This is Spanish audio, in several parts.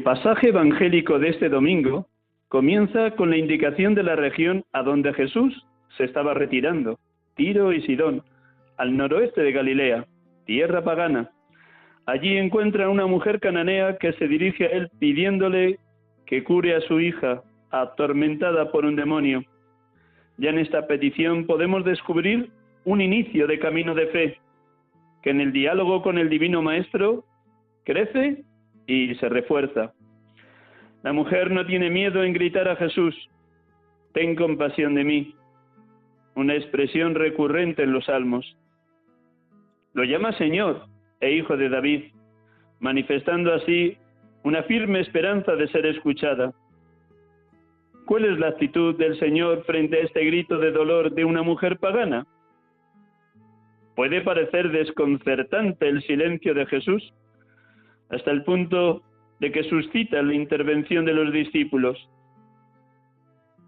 El pasaje evangélico de este domingo comienza con la indicación de la región a donde Jesús se estaba retirando, Tiro y Sidón, al noroeste de Galilea, tierra pagana. Allí encuentra una mujer cananea que se dirige a él pidiéndole que cure a su hija, atormentada por un demonio. Ya en esta petición podemos descubrir un inicio de camino de fe, que en el diálogo con el Divino Maestro crece y se refuerza. La mujer no tiene miedo en gritar a Jesús, ten compasión de mí, una expresión recurrente en los salmos. Lo llama Señor e Hijo de David, manifestando así una firme esperanza de ser escuchada. ¿Cuál es la actitud del Señor frente a este grito de dolor de una mujer pagana? Puede parecer desconcertante el silencio de Jesús, hasta el punto de que suscita la intervención de los discípulos.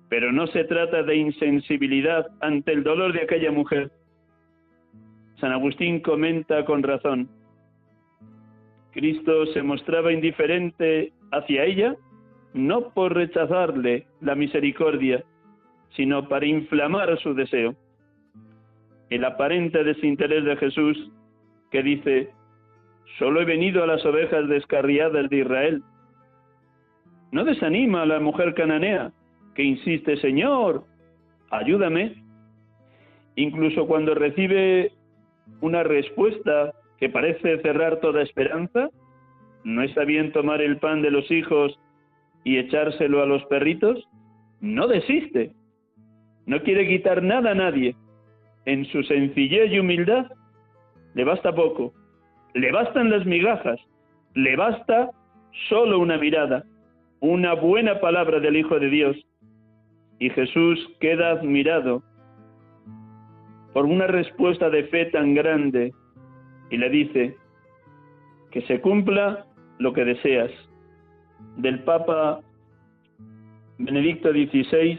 Pero no se trata de insensibilidad ante el dolor de aquella mujer. San Agustín comenta con razón, Cristo se mostraba indiferente hacia ella no por rechazarle la misericordia, sino para inflamar su deseo. El aparente desinterés de Jesús, que dice, Solo he venido a las ovejas descarriadas de Israel. No desanima a la mujer cananea, que insiste, Señor, ayúdame. Incluso cuando recibe una respuesta que parece cerrar toda esperanza, ¿no está bien tomar el pan de los hijos y echárselo a los perritos? No desiste. No quiere quitar nada a nadie. En su sencillez y humildad le basta poco le bastan las migajas, le basta solo una mirada, una buena palabra del Hijo de Dios. Y Jesús queda admirado por una respuesta de fe tan grande y le dice, que se cumpla lo que deseas. Del Papa Benedicto XVI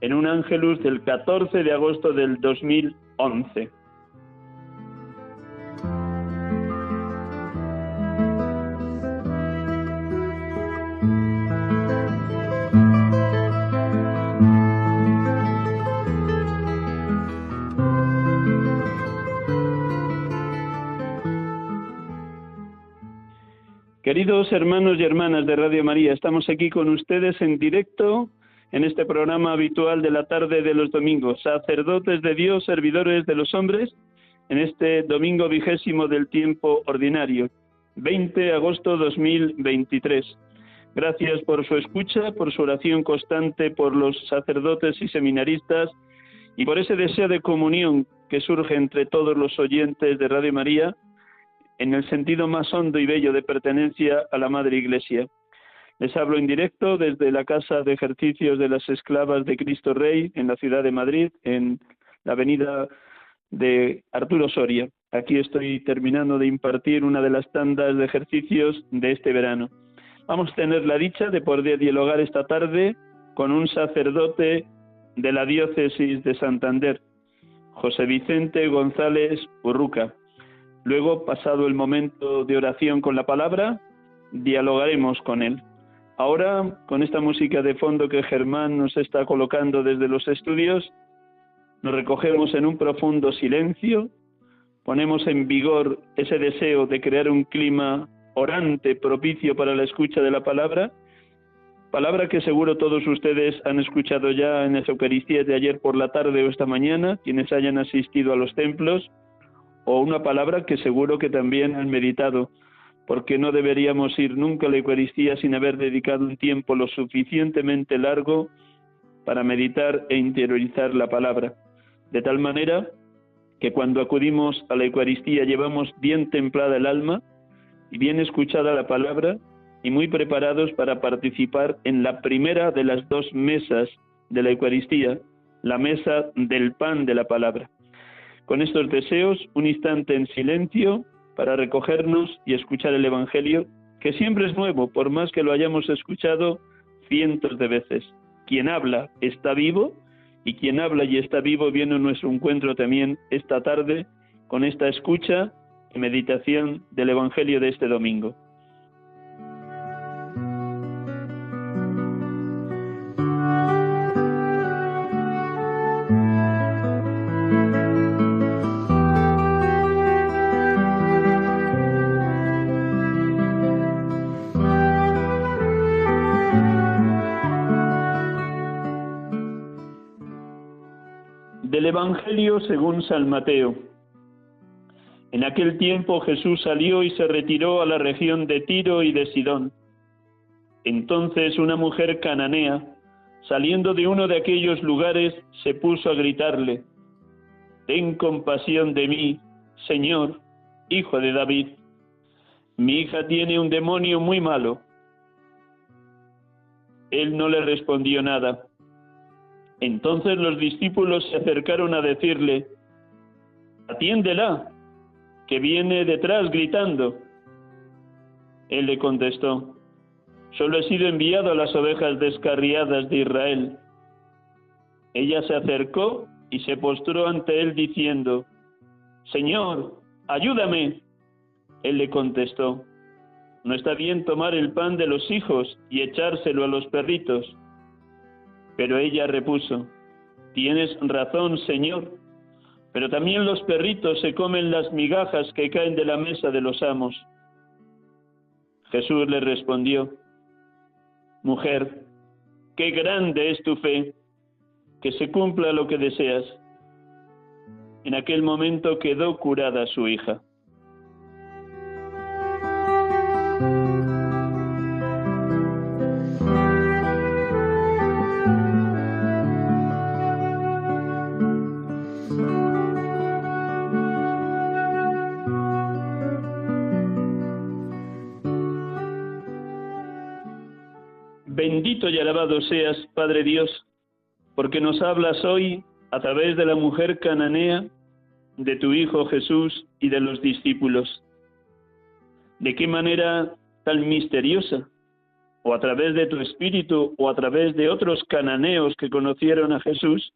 en un ángelus del 14 de agosto del 2011. Queridos hermanos y hermanas de Radio María, estamos aquí con ustedes en directo en este programa habitual de la tarde de los domingos, sacerdotes de Dios, servidores de los hombres, en este domingo vigésimo del tiempo ordinario, 20 de agosto 2023. Gracias por su escucha, por su oración constante por los sacerdotes y seminaristas y por ese deseo de comunión que surge entre todos los oyentes de Radio María en el sentido más hondo y bello de pertenencia a la Madre Iglesia. Les hablo en directo desde la Casa de Ejercicios de las Esclavas de Cristo Rey en la ciudad de Madrid, en la avenida de Arturo Soria. Aquí estoy terminando de impartir una de las tandas de ejercicios de este verano. Vamos a tener la dicha de poder dialogar esta tarde con un sacerdote de la diócesis de Santander, José Vicente González Urruca. Luego, pasado el momento de oración con la palabra, dialogaremos con él. Ahora, con esta música de fondo que Germán nos está colocando desde los estudios, nos recogemos en un profundo silencio ponemos en vigor ese deseo de crear un clima orante, propicio para la escucha de la palabra, palabra que seguro todos ustedes han escuchado ya en las Eucaristías de ayer por la tarde o esta mañana, quienes hayan asistido a los templos, o una palabra que seguro que también han meditado, porque no deberíamos ir nunca a la Eucaristía sin haber dedicado un tiempo lo suficientemente largo para meditar e interiorizar la palabra, de tal manera que cuando acudimos a la Eucaristía llevamos bien templada el alma y bien escuchada la palabra y muy preparados para participar en la primera de las dos mesas de la Eucaristía, la mesa del pan de la palabra. Con estos deseos, un instante en silencio para recogernos y escuchar el Evangelio, que siempre es nuevo, por más que lo hayamos escuchado cientos de veces. Quien habla está vivo y quien habla y está vivo viene a nuestro encuentro también esta tarde con esta escucha y meditación del Evangelio de este domingo. Evangelio según San Mateo. En aquel tiempo Jesús salió y se retiró a la región de Tiro y de Sidón. Entonces una mujer cananea, saliendo de uno de aquellos lugares, se puso a gritarle, Ten compasión de mí, Señor, hijo de David. Mi hija tiene un demonio muy malo. Él no le respondió nada. Entonces los discípulos se acercaron a decirle, atiéndela, que viene detrás gritando. Él le contestó, solo he sido enviado a las ovejas descarriadas de Israel. Ella se acercó y se postró ante él diciendo, Señor, ayúdame. Él le contestó, no está bien tomar el pan de los hijos y echárselo a los perritos. Pero ella repuso, Tienes razón, Señor, pero también los perritos se comen las migajas que caen de la mesa de los amos. Jesús le respondió, Mujer, qué grande es tu fe, que se cumpla lo que deseas. En aquel momento quedó curada su hija. Seas, Padre Dios, porque nos hablas hoy a través de la mujer cananea, de tu Hijo Jesús y de los discípulos. ¿De qué manera tan misteriosa? O a través de tu Espíritu o a través de otros cananeos que conocieron a Jesús,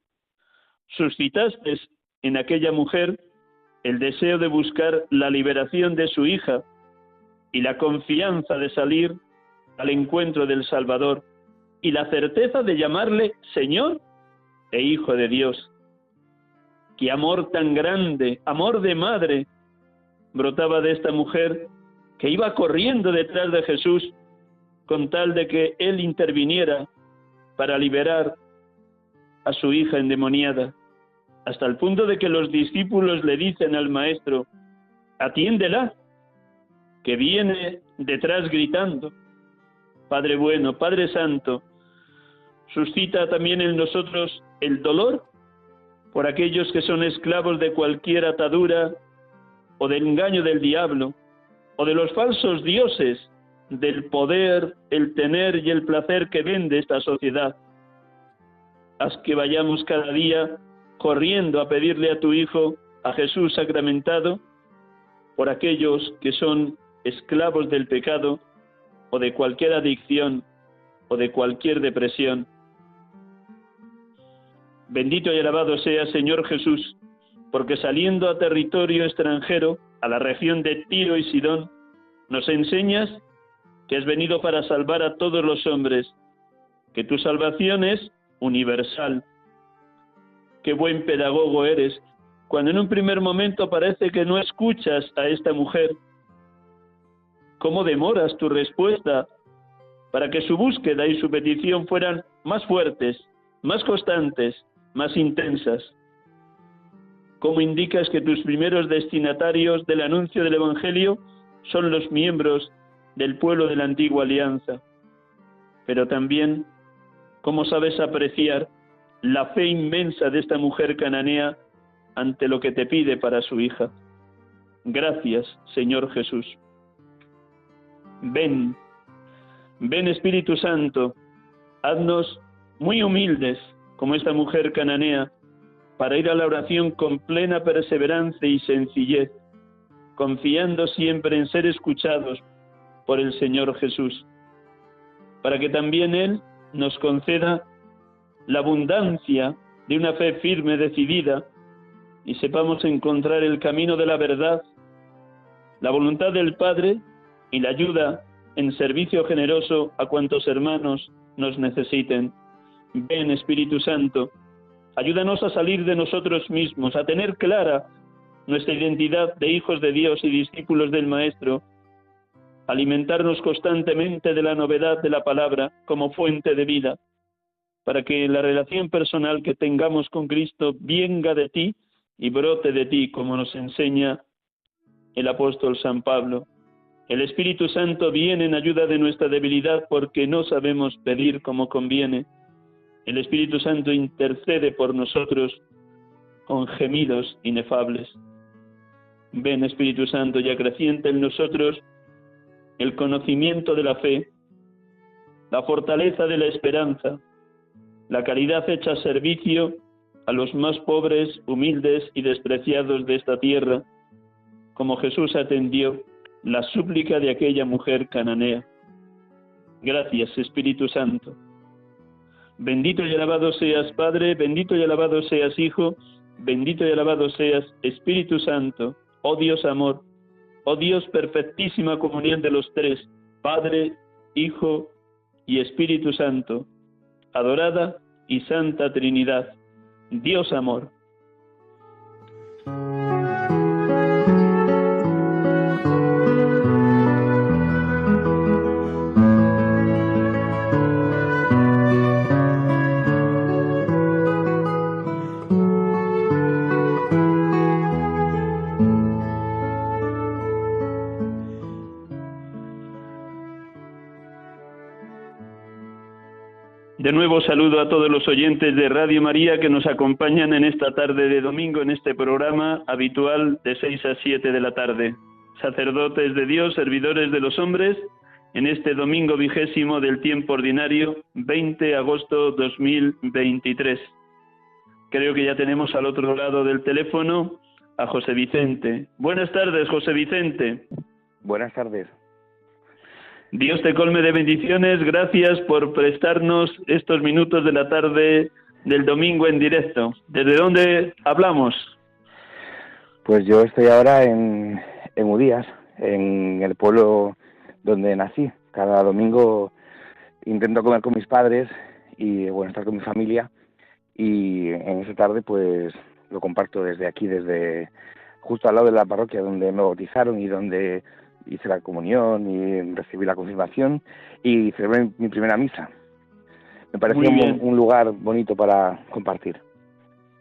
suscitaste en aquella mujer el deseo de buscar la liberación de su hija y la confianza de salir al encuentro del Salvador y la certeza de llamarle Señor e Hijo de Dios. Qué amor tan grande, amor de madre, brotaba de esta mujer que iba corriendo detrás de Jesús con tal de que Él interviniera para liberar a su hija endemoniada, hasta el punto de que los discípulos le dicen al maestro, atiéndela, que viene detrás gritando. Padre bueno, Padre Santo, suscita también en nosotros el dolor por aquellos que son esclavos de cualquier atadura o del engaño del diablo o de los falsos dioses del poder, el tener y el placer que vende esta sociedad. Haz que vayamos cada día corriendo a pedirle a tu Hijo, a Jesús sacramentado, por aquellos que son esclavos del pecado o de cualquier adicción o de cualquier depresión. Bendito y alabado sea Señor Jesús, porque saliendo a territorio extranjero, a la región de Tiro y Sidón, nos enseñas que has venido para salvar a todos los hombres, que tu salvación es universal. Qué buen pedagogo eres cuando en un primer momento parece que no escuchas a esta mujer, ¿cómo demoras tu respuesta para que su búsqueda y su petición fueran más fuertes, más constantes, más intensas? ¿Cómo indicas que tus primeros destinatarios del anuncio del Evangelio son los miembros del pueblo de la antigua alianza? Pero también, ¿cómo sabes apreciar la fe inmensa de esta mujer cananea ante lo que te pide para su hija? Gracias, Señor Jesús. Ven, ven Espíritu Santo, haznos muy humildes como esta mujer cananea para ir a la oración con plena perseverancia y sencillez, confiando siempre en ser escuchados por el Señor Jesús, para que también Él nos conceda la abundancia de una fe firme, decidida, y sepamos encontrar el camino de la verdad, la voluntad del Padre y la ayuda en servicio generoso a cuantos hermanos nos necesiten. Ven Espíritu Santo, Ayúdanos a salir de nosotros mismos, a tener clara nuestra identidad de hijos de Dios y discípulos del Maestro, alimentarnos constantemente de la novedad de la palabra como fuente de vida, para que la relación personal que tengamos con Cristo venga de ti y brote de ti, como nos enseña el apóstol San Pablo. El Espíritu Santo viene en ayuda de nuestra debilidad porque no sabemos pedir como conviene el Espíritu Santo intercede por nosotros con gemidos inefables. Ven Espíritu Santo y acrecienta en nosotros el conocimiento de la fe, la fortaleza de la esperanza, la caridad hecha servicio a los más pobres, humildes y despreciados de esta tierra, como Jesús atendió la súplica de aquella mujer cananea. Gracias, Espíritu Santo. Bendito y alabado seas Padre, bendito y alabado seas Hijo, bendito y alabado seas Espíritu Santo, oh Dios amor, oh Dios perfectísima comunión de los tres, Padre, Hijo y Espíritu Santo, adorada y santa Trinidad, Dios amor. Nuevo saludo a todos los oyentes de Radio María que nos acompañan en esta tarde de domingo en este programa habitual de 6 a 7 de la tarde. Sacerdotes de Dios, servidores de los hombres, en este domingo vigésimo del tiempo ordinario, 20 de agosto 2023. Creo que ya tenemos al otro lado del teléfono a José Vicente. Buenas tardes, José Vicente. Buenas tardes. Dios te colme de bendiciones. Gracias por prestarnos estos minutos de la tarde del domingo en directo. ¿Desde dónde hablamos? Pues yo estoy ahora en, en Udías, en el pueblo donde nací. Cada domingo intento comer con mis padres y bueno, estar con mi familia y en esa tarde pues lo comparto desde aquí, desde justo al lado de la parroquia donde me bautizaron y donde hice la comunión y recibí la confirmación y celebré mi primera misa. Me pareció un, un, lugar bonito para compartir.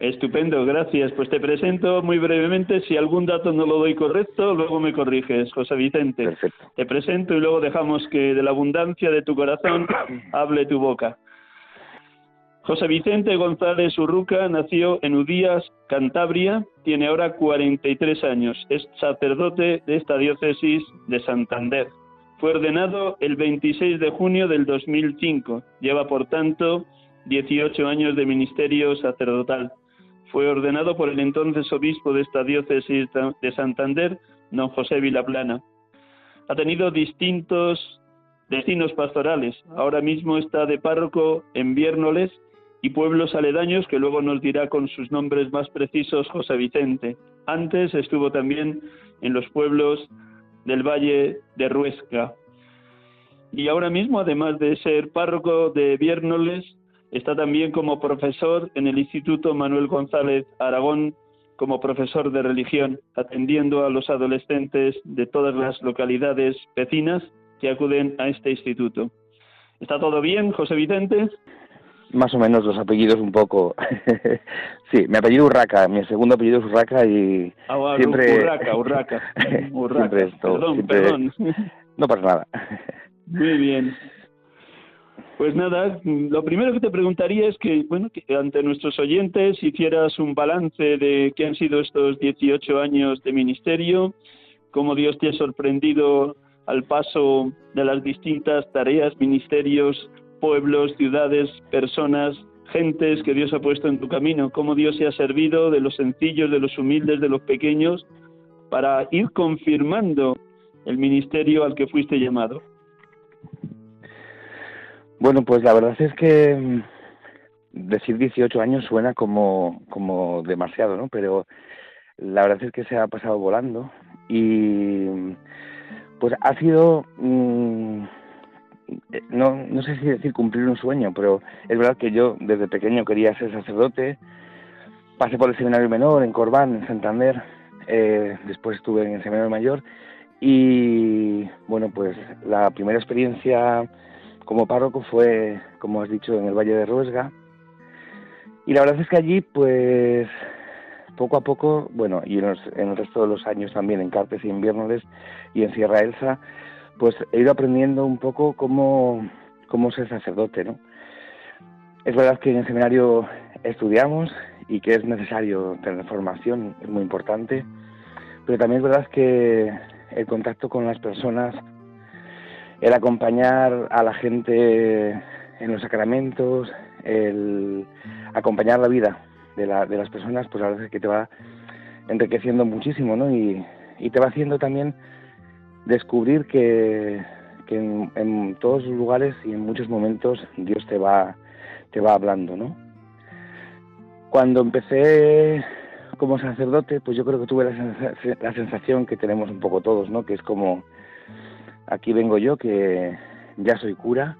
Estupendo, gracias. Pues te presento muy brevemente. Si algún dato no lo doy correcto, luego me corriges, José Vicente. Perfecto. Te presento y luego dejamos que de la abundancia de tu corazón hable tu boca. José Vicente González Urruca nació en Udías, Cantabria, tiene ahora 43 años, es sacerdote de esta diócesis de Santander. Fue ordenado el 26 de junio del 2005, lleva por tanto 18 años de ministerio sacerdotal. Fue ordenado por el entonces obispo de esta diócesis de Santander, don José Vilaplana. Ha tenido distintos destinos pastorales. Ahora mismo está de párroco en Viérnoles y pueblos aledaños que luego nos dirá con sus nombres más precisos José Vicente. Antes estuvo también en los pueblos del Valle de Ruesca. Y ahora mismo, además de ser párroco de Viérnoles, está también como profesor en el Instituto Manuel González Aragón como profesor de religión, atendiendo a los adolescentes de todas las localidades vecinas que acuden a este instituto. ¿Está todo bien, José Vicente? Más o menos los apellidos un poco. sí, mi apellido Urraca, mi segundo apellido es Urraca y ah, siempre... Urraca, Urraca. Urraca. siempre esto, perdón, perdón. No pasa nada. Muy bien. Pues nada, lo primero que te preguntaría es que, bueno, que ante nuestros oyentes hicieras un balance de qué han sido estos 18 años de ministerio, cómo Dios te ha sorprendido al paso de las distintas tareas, ministerios, pueblos, ciudades, personas, gentes que Dios ha puesto en tu camino, cómo Dios se ha servido de los sencillos, de los humildes, de los pequeños, para ir confirmando el ministerio al que fuiste llamado. Bueno, pues la verdad es que mm, decir 18 años suena como, como demasiado, ¿no? Pero la verdad es que se ha pasado volando y pues ha sido, mm, no, no sé si decir cumplir un sueño, pero es verdad que yo desde pequeño quería ser sacerdote, pasé por el seminario menor en Corbán, en Santander, eh, después estuve en el seminario mayor. Y bueno, pues la primera experiencia como párroco fue, como has dicho, en el Valle de Ruesga. Y la verdad es que allí, pues, poco a poco, bueno, y en, el resto de los años también en Carpes y Inviernoles y en Sierra Elsa, pues he ido aprendiendo un poco cómo, cómo ser sacerdote, ¿no? Es verdad que en el seminario estudiamos y que es necesario tener formación, es muy importante, pero también es verdad que el contacto con las personas el acompañar a la gente en los sacramentos, el acompañar la vida de, las personas, pues la verdad es que te va enriqueciendo muchísimo, ¿no? Y, te va haciendo también descubrir que, en, todos los lugares y en muchos momentos Dios te va, te va hablando, ¿no? Cuando empecé como sacerdote, pues yo creo que tuve la, sensación que tenemos un poco todos, ¿no? Que es como aquí vengo yo que ya soy cura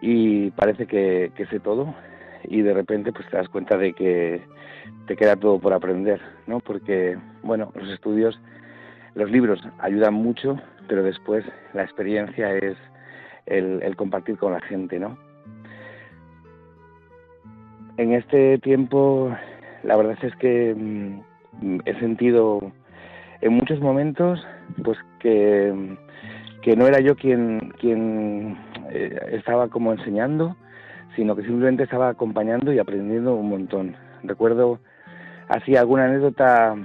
y parece que, sé todo y de repente pues te das cuenta de que te queda todo por aprender, ¿no? Porque, bueno, los estudios, los libros ayudan mucho, pero después la experiencia es el, compartir con la gente, ¿no? En este tiempo, la verdad es que mm, he sentido en muchos momentos, pues que que no era yo quien, quien eh, estaba como enseñando, sino que simplemente estaba acompañando y aprendiendo un montón. Recuerdo así alguna anécdota,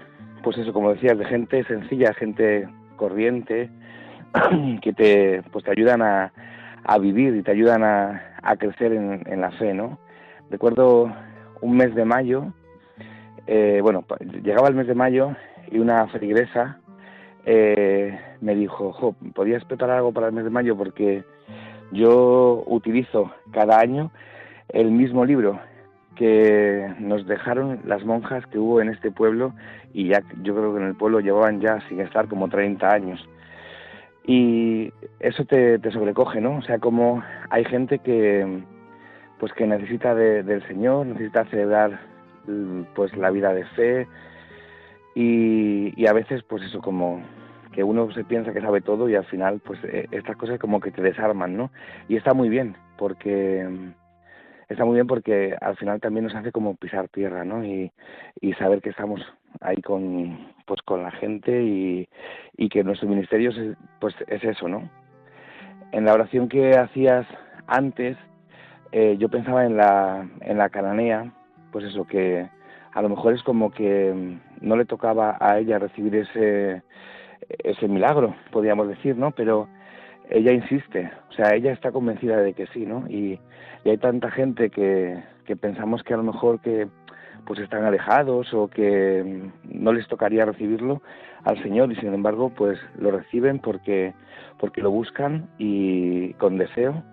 pues eso, como decías, de gente sencilla, gente corriente, que te, pues te ayudan a, a vivir y te ayudan a, a crecer en, en, la fe, ¿no? Recuerdo un mes de mayo, eh, bueno, llegaba el mes de mayo y una feligresa eh, me dijo, jo, ¿podías preparar algo para el mes de mayo? Porque yo utilizo cada año el mismo libro que nos dejaron las monjas que hubo en este pueblo y ya yo creo que en el pueblo llevaban ya sin estar como 30 años. Y eso te, te sobrecoge, ¿no? O sea, como hay gente que pues que necesita del Señor, necesita celebrar pues la vida de fe, y, a veces pues eso como que uno se piensa que sabe todo y al final pues eh, estas cosas como que te desarman, ¿no? Y está muy bien porque está muy bien porque al final también nos hace como pisar tierra, ¿no? Y, y saber que estamos ahí con pues con la gente y, y que nuestro ministerio es, pues es eso, ¿no? En la oración que hacías antes eh, yo pensaba en la en la cananea, pues eso que a lo mejor es como que no le tocaba a ella recibir ese, ese milagro, podríamos decir, ¿no? Pero ella insiste, o sea, ella está convencida de que sí, ¿no? Y, hay tanta gente que, que pensamos que a lo mejor que pues están alejados o que mm, no les tocaría recibirlo al Señor y sin embargo pues lo reciben porque porque lo buscan y con deseo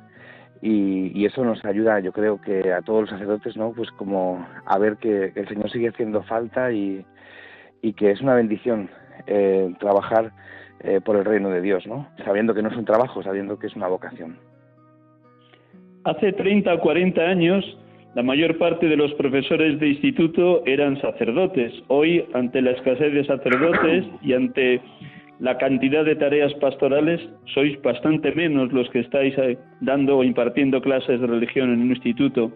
y, eso nos ayuda, yo creo que a todos los sacerdotes, ¿no? Pues como a ver que, el Señor sigue haciendo falta y, que es una bendición eh, trabajar eh, por el reino de Dios, ¿no? Sabiendo que no es un trabajo, sabiendo que es una vocación. Hace 30 o 40 años La mayor parte de los profesores de instituto eran sacerdotes. Hoy, ante la escasez de sacerdotes y ante la cantidad de tareas pastorales, sois bastante menos los que estáis eh, dando o impartiendo clases de religión en un instituto.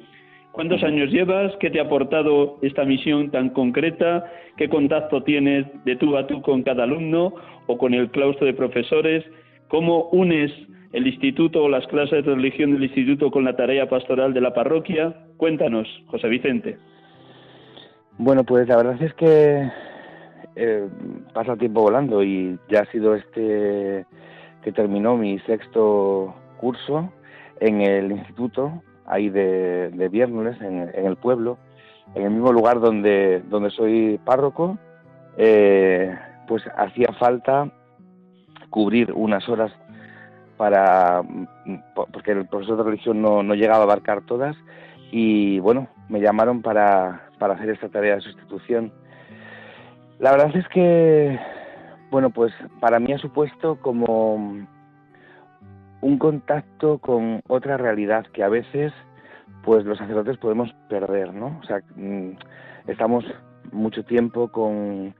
¿Cuántos años llevas? ¿Qué te ha aportado esta misión tan concreta? ¿Qué contacto tienes de tú a tú con cada alumno o con el claustro de profesores? ¿Cómo unes el instituto o las clases de religión del instituto con la tarea pastoral de la parroquia. Cuéntanos, José Vicente. Bueno, pues la verdad es que eh, pasa el tiempo volando y ya ha sido este que terminó mi sexto curso en el instituto, ahí de, viernes, en, el pueblo, en el mismo lugar donde, donde soy párroco, eh, pues hacía falta cubrir unas horas para porque el profesor de religión no, no llegaba a abarcar todas y bueno, me llamaron para, para hacer esta tarea de sustitución. La verdad es que, bueno, pues para mí ha supuesto como un contacto con otra realidad que a veces pues los sacerdotes podemos perder, ¿no? O sea, mm, estamos mucho tiempo con,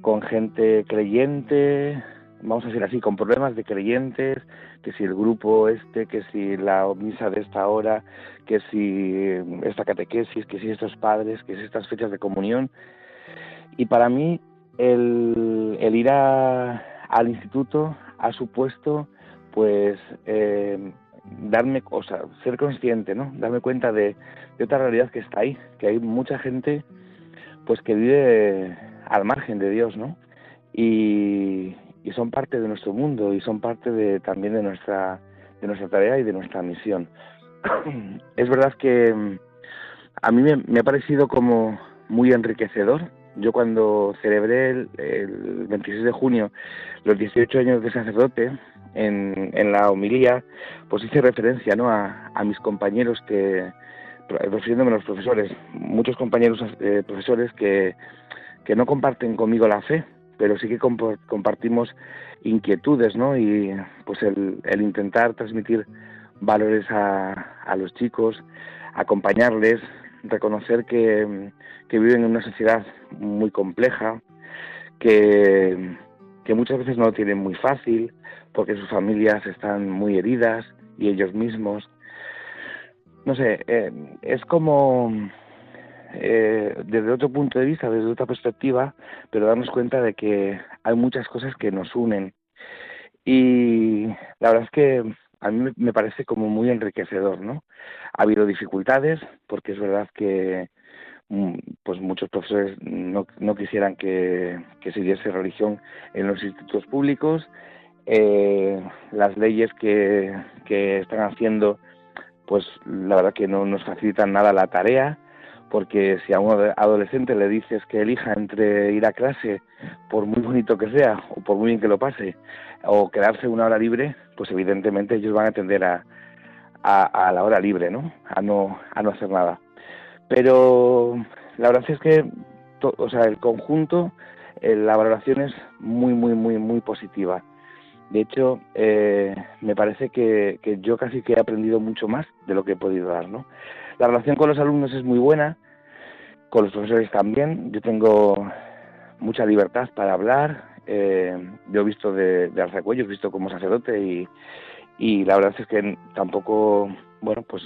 con gente creyente, vamos a decir así, con problemas de creyentes, que si el grupo este, que si la misa de esta hora, que si esta catequesis, que si estos padres, que si estas fechas de comunión. Y para mí el, ir al instituto ha supuesto pues eh, darme, o sea, ser consciente, ¿no? Darme cuenta de, de otra realidad que está ahí, que hay mucha gente pues que vive al margen de Dios, ¿no? Y, y son parte de nuestro mundo y son parte de, también de nuestra, de nuestra tarea y de nuestra misión. es verdad que mm, a mí me, ha parecido como muy enriquecedor. Yo cuando celebré el, 26 de junio los 18 años de sacerdote, en, en la homilía, pues hice referencia ¿no? a, a mis compañeros que, refiriéndome a los profesores, muchos compañeros eh, profesores que, que no comparten conmigo la fe, pero sí que compartimos inquietudes, ¿no? Y pues el, intentar transmitir valores a, los chicos, acompañarles, reconocer que, viven en una sociedad muy compleja, que, muchas veces no lo tienen muy fácil, porque sus familias están muy heridas y ellos mismos. No sé, eh, es como eh, desde otro punto de vista, desde otra perspectiva, pero darnos cuenta de que hay muchas cosas que nos unen. Y la verdad es que a mí me parece como muy enriquecedor, ¿no? Ha habido dificultades, porque es verdad que mm, pues muchos profesores no, quisieran que, que se diese religión en los institutos públicos. Eh, las leyes que, que están haciendo, pues la verdad que no nos facilitan nada la tarea porque si a un adolescente le dices que elija entre ir a clase, por muy bonito que sea, o por muy bien que lo pase, o quedarse una hora libre, pues evidentemente ellos van a tender a, a, la hora libre, ¿no? A no, a no hacer nada. Pero la verdad es que, o sea, el conjunto, eh, la valoración es muy, muy, muy, muy positiva. De hecho, eh, me parece que, que, yo casi que he aprendido mucho más de lo que he podido dar, ¿no? La relación con los alumnos es muy buena, con los profesores también. Yo tengo mucha libertad para hablar. Eh, yo he visto de, de alzacuello, he visto como sacerdote y, y la verdad es que tampoco, bueno, pues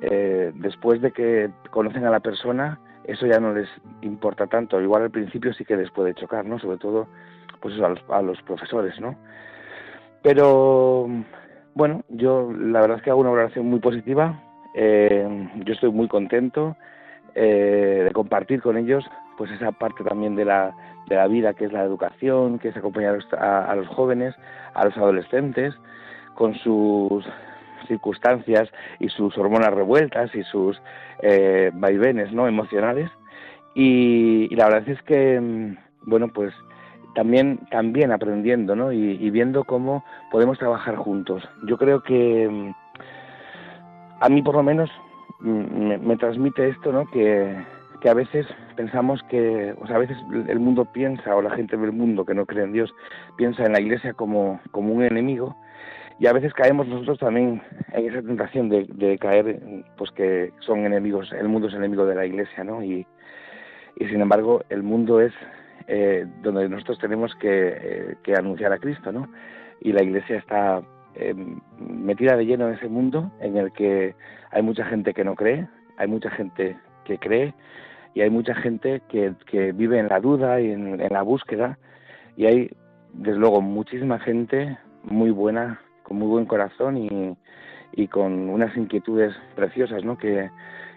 eh, después de que conocen a la persona, eso ya no les importa tanto. Igual al principio sí que les puede chocar, ¿no? Sobre todo, pues a los, a los profesores, ¿no? Pero, bueno, yo la verdad es que hago una valoración muy positiva eh, yo estoy muy contento eh, de compartir con ellos pues esa parte también de la, de la vida que es la educación, que es acompañar a, los jóvenes, a los adolescentes, con sus circunstancias y sus hormonas revueltas y sus eh, vaivenes no emocionales. Y, la verdad es que mm, bueno pues también también aprendiendo ¿no? y, y viendo cómo podemos trabajar juntos. Yo creo que mm, a mí por lo menos mm, me, transmite esto, ¿no? Que, a veces pensamos que, o sea, a veces el mundo piensa, o la gente del mundo que no cree en Dios, piensa en la iglesia como, como un enemigo, y a veces caemos nosotros también en esa tentación de, caer, pues que son enemigos, el mundo es enemigo de la Iglesia, ¿no? Y, y sin embargo el mundo es eh, donde nosotros tenemos eh, que, anunciar a Cristo, ¿no? Y la Iglesia está eh, metida de lleno en ese mundo en el que hay mucha gente que no cree, hay mucha gente que cree y hay mucha gente que, vive en la duda y en, en la búsqueda y hay desde luego muchísima gente muy buena con muy buen corazón y, y con unas inquietudes preciosas, ¿no? Que,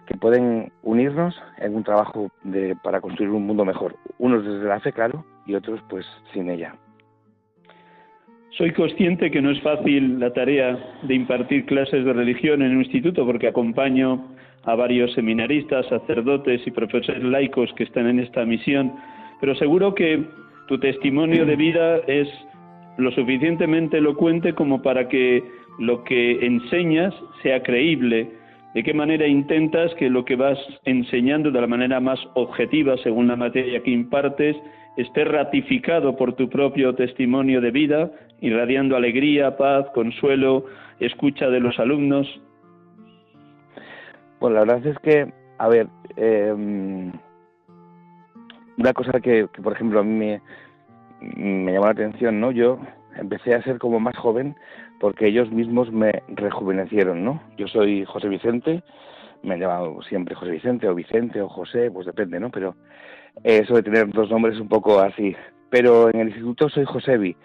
que pueden unirnos en un trabajo de, para construir un mundo mejor. Unos desde la fe, claro, y otros pues sin ella. Soy consciente que no es fácil la tarea de impartir clases de religión en un instituto porque acompaño a varios seminaristas, sacerdotes y profesores laicos que están en esta misión, pero seguro que tu testimonio de vida es lo suficientemente elocuente como para que lo que enseñas sea creíble. ¿De qué manera intentas que lo que vas enseñando de la manera más objetiva, según la materia que impartes, esté ratificado por tu propio testimonio de vida, irradiando alegría, paz, consuelo, escucha de los alumnos? Bueno, la verdad es que, a ver, em, una cosa que, por ejemplo, a mí me, me llamó la atención, ¿no? Yo empecé a ser como más joven porque ellos mismos me rejuvenecieron, ¿no? Yo soy José Vicente, me han llamado siempre José Vicente o Vicente o José, pues depende, ¿no? Pero eso de tener dos nombres un poco así. Pero en el instituto soy Josevi,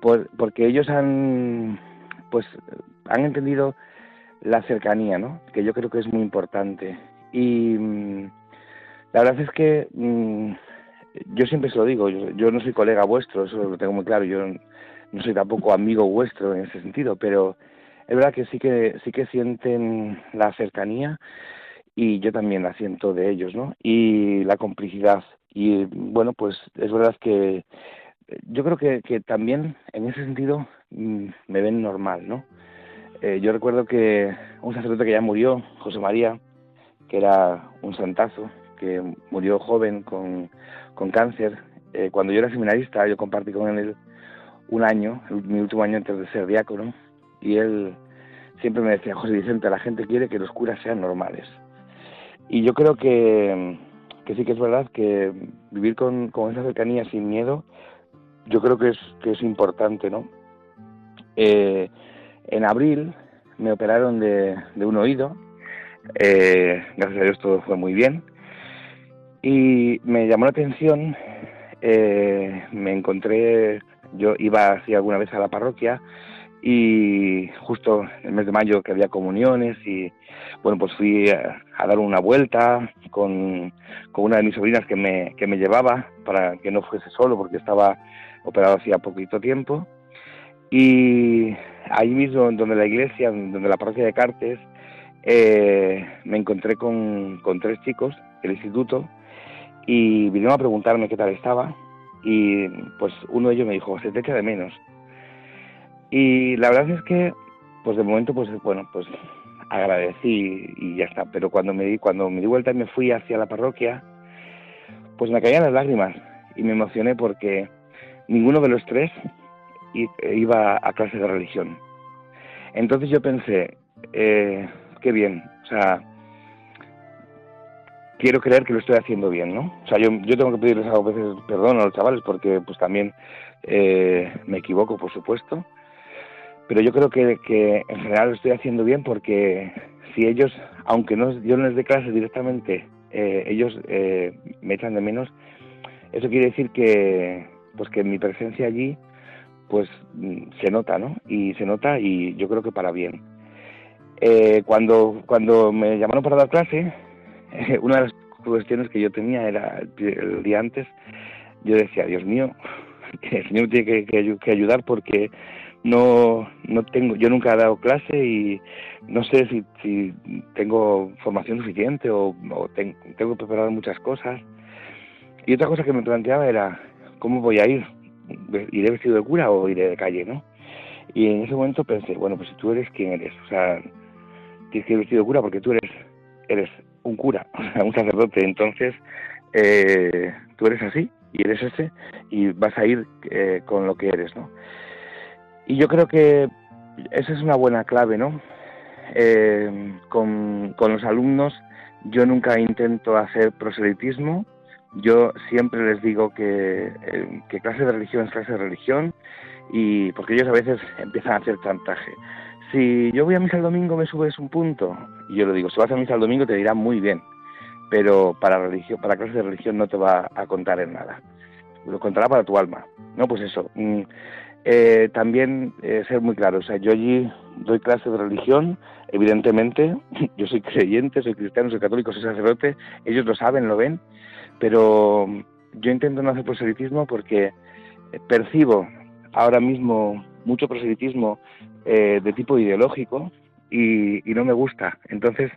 por, porque ellos han, pues, han entendido la cercanía, ¿no? Que yo creo que es muy importante. Y mm, la verdad es que mm, yo siempre se lo digo, yo, no soy colega vuestro, eso lo tengo muy claro, yo no soy tampoco amigo vuestro en ese sentido, pero es verdad que sí que sí que sienten la cercanía y yo también la siento de ellos, ¿no? Y la complicidad y bueno, pues es verdad que yo creo que, que también en ese sentido mm, me ven normal, ¿no? Eh, yo recuerdo que un sacerdote que ya murió, José María, que era un santazo, que murió joven con, con cáncer. Eh, cuando yo era seminarista, yo compartí con él un año, mi último año antes de ser diácono, y él siempre me decía, José Vicente, la gente quiere que los curas sean normales. Y yo creo que, que sí que es verdad que vivir con, con, esa cercanía sin miedo, yo creo que es, que es importante, ¿no? Eh, en abril me operaron de, de un oído, eh, gracias a Dios todo fue muy bien, y me llamó la atención, eh, me encontré, yo iba así alguna vez a la parroquia y justo el mes de mayo que había comuniones y bueno pues fui a, dar una vuelta con, con, una de mis sobrinas que me, que me llevaba para que no fuese solo porque estaba operado hacía poquito tiempo y ahí mismo donde la iglesia, donde la parroquia de Cartes, eh, me encontré con, con tres chicos del instituto y vinieron a preguntarme qué tal estaba y pues uno de ellos me dijo, se te echa de menos. Y la verdad es que pues de momento pues bueno, pues agradecí y ya está, pero cuando me di cuando me di vuelta y me fui hacia la parroquia, pues me caían las lágrimas y me emocioné porque ninguno de los tres iba a clase de religión. Entonces yo pensé, eh, qué bien, o sea, quiero creer que lo estoy haciendo bien, ¿no? O sea, yo, yo tengo que pedirles a veces perdón a los chavales porque pues también eh, me equivoco, por supuesto, pero yo creo que, en general lo estoy haciendo bien porque si ellos, aunque no, yo no les dé clases directamente, eh, ellos eh, me echan de menos, eso quiere decir que pues que mi presencia allí pues se nota, ¿no? Y se nota y yo creo que para bien. cuando, cuando me llamaron para dar clase, una de las cuestiones que yo tenía era el, día antes, yo decía, Dios mío, que el Señor tiene que, ayudar porque no, no tengo, yo nunca he dado clase y no sé si, si tengo formación suficiente o, tengo que preparar muchas cosas. Y otra cosa que me planteaba era, ¿cómo voy a ir? ¿Iré vestido de cura o iré de calle, no? Y en ese momento pensé, bueno, pues si tú eres quien eres, o sea, tienes que ir vestido de cura porque tú eres, eres un cura, un sacerdote. Entonces, eh, tú eres así y eres ese y vas a ir eh, con lo que eres, ¿no? Y yo creo que esa es una buena clave, ¿no? Eh, con, con los alumnos yo nunca intento hacer proselitismo, yo siempre les digo que, eh, que clase de religión es clase de religión y porque ellos a veces empiezan a hacer chantaje. Si yo voy a misa el domingo me subes un punto y yo le digo, si vas a misa el domingo te dirá muy bien, pero para religión, para clase de religión no te va a contar en nada. Lo contará para tu alma. No, pues eso. Eh, también eh, ser muy claro, o sea, yo allí doy clase de religión, evidentemente, yo soy creyente, soy cristiano, soy católico, soy sacerdote, ellos lo saben, lo ven, pero yo intento no hacer proselitismo porque percibo ahora mismo mucho proselitismo eh, de tipo ideológico y, no me gusta. Entonces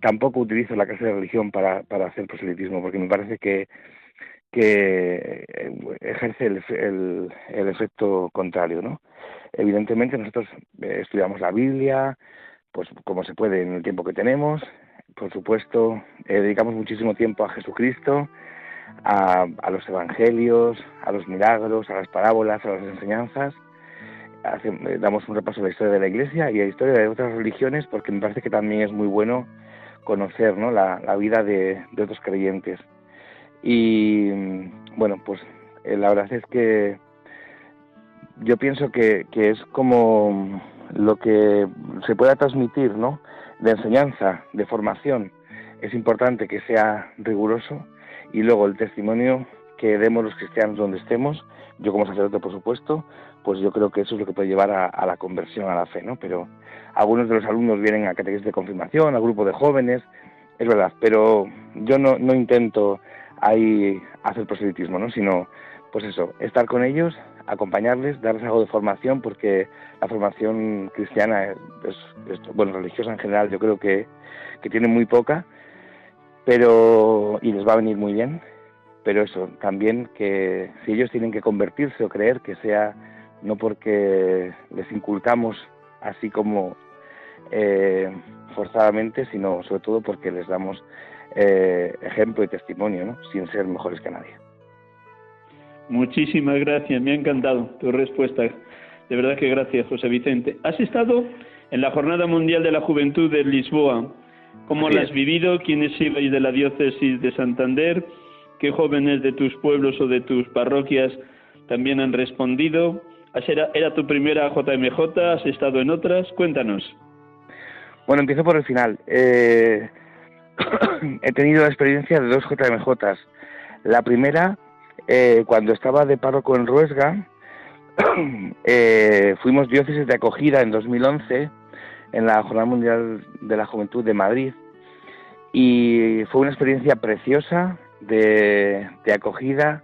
tampoco utilizo la clase de religión para, para hacer proselitismo porque me parece que, que eh, ejerce el, efecto contrario, ¿no? Evidentemente nosotros eh, estudiamos la Biblia, pues como se puede en el tiempo que tenemos, por supuesto, dedicamos muchísimo tiempo a Jesucristo, a, a, los evangelios, a los milagros, a las parábolas, a las enseñanzas. damos un repaso de la historia de la Iglesia y a la historia de otras religiones porque me parece que también es muy bueno conocer ¿no? la, vida de, otros creyentes. Y bueno, pues eh, la verdad es que yo pienso que, que es como lo que se pueda transmitir, ¿no? De enseñanza, de formación. Es importante que sea riguroso y luego el testimonio que demos los cristianos donde estemos, yo como sacerdote por supuesto, pues yo creo que eso es lo que puede llevar a, la conversión a la fe, ¿no? Pero algunos de los alumnos vienen a catequesis de confirmación, a grupo de jóvenes, es verdad, pero yo no, no intento ahí hacer proselitismo, ¿no? Sino, pues eso, estar con ellos, acompañarles, darles algo de formación, porque la formación cristiana, es, bueno, religiosa en general, yo creo que, que tiene muy poca, pero y les va a venir muy bien pero eso también que si ellos tienen que convertirse o creer que sea no porque les inculcamos así como eh, forzadamente sino sobre todo porque les damos eh, ejemplo y testimonio ¿no? sin ser mejores que nadie muchísimas gracias me ha encantado tu respuesta de verdad que gracias José Vicente has estado en la jornada mundial de la juventud de Lisboa ¿Cómo lo has vivido? ¿Quiénes ibais de la diócesis de Santander? ¿Qué jóvenes de tus pueblos o de tus parroquias también han respondido? ¿Era, era tu primera JMJ? ¿Has estado en otras? Cuéntanos. Bueno, empiezo por el final. Eh, he tenido la experiencia de dos JMJs. La primera, eh, cuando estaba de párroco en Ruesga, eh, fuimos diócesis de acogida en 2011 en la Jornada Mundial de la Juventud de Madrid y fue una experiencia preciosa de, acogida